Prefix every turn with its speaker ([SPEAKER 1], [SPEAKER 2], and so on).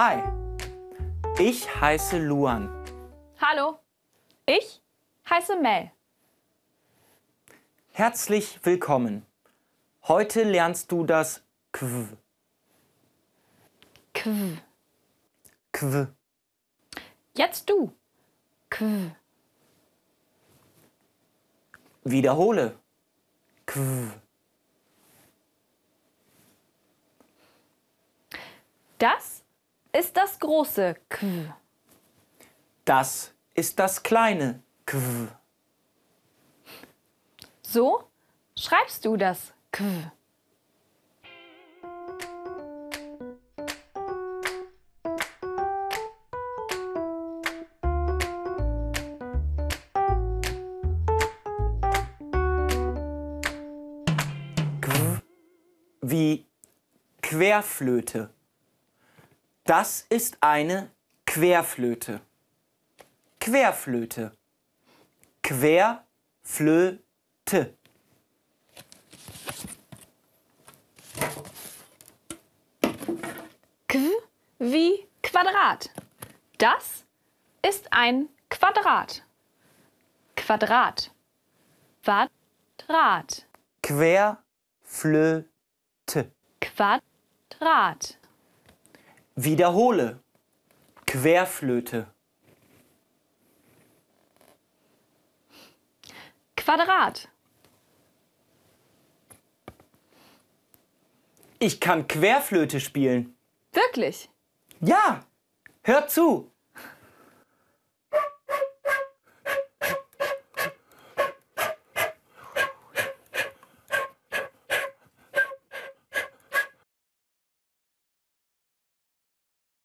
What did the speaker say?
[SPEAKER 1] Hi, ich heiße Luan.
[SPEAKER 2] Hallo, ich heiße Mel.
[SPEAKER 1] Herzlich willkommen. Heute lernst du das Qw.
[SPEAKER 2] Qw.
[SPEAKER 1] Qw.
[SPEAKER 2] Jetzt du. Qw.
[SPEAKER 1] Wiederhole. Qw.
[SPEAKER 2] Das ist das große Qw.
[SPEAKER 1] Das ist das kleine Qw.
[SPEAKER 2] So schreibst du das.
[SPEAKER 1] Wie Querflöte. Das ist eine Querflöte. Querflöte. Querflöte.
[SPEAKER 2] Qw wie Quadrat. Das ist ein Quadrat. Quadrat. Quadrat.
[SPEAKER 1] Querflöte.
[SPEAKER 2] Quadrat.
[SPEAKER 1] Wiederhole. Querflöte.
[SPEAKER 2] Quadrat.
[SPEAKER 1] Ich kann Querflöte spielen.
[SPEAKER 2] Wirklich?
[SPEAKER 1] Ja, hör zu.